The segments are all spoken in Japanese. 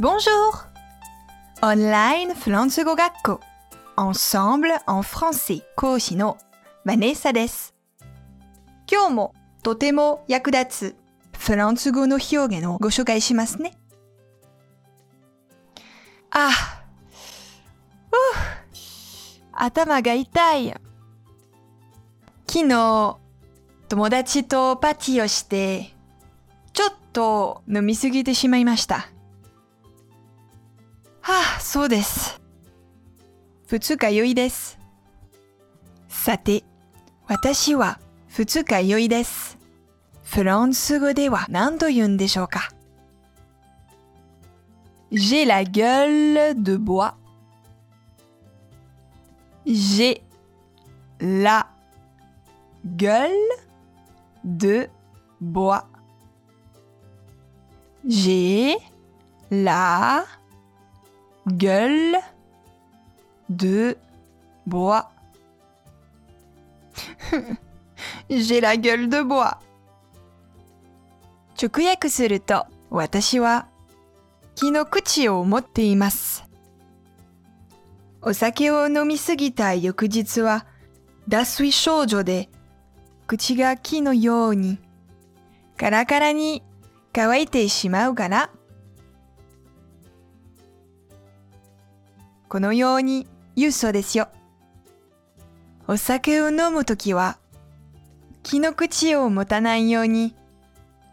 Bonjour! Online フランス語学校 Ensemble en français 講師のバネッサです。今日もとても役立つフランス語の表現をご紹介しますね。あ、頭が痛い。昨日、友達とパーティーをして、ちょっと飲みすぎてしまいました。はあ、そうです。二日酔いです。さて、私は二日酔いです。フランス語では何と言うんでしょうか J'ai la gueule de bois. J'ai la gueule de bois. J'ai la gueule de bois. J'ai la gueule de bois. 直訳すると、私は木の口を持っています。お酒を飲みすぎた翌日は、脱水症状で、口が木のように、カラカラに乾いてしまうから、このように言うそうですよ。お酒を飲むときは、木の口を持たないように、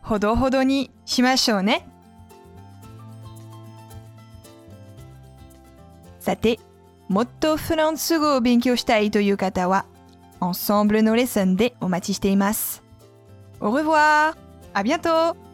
ほどほどにしましょうね。さて、もっとフランス語を勉強したいという方は、Ensemble のレッスンでお待ちしています。Au revoir! À bientôt!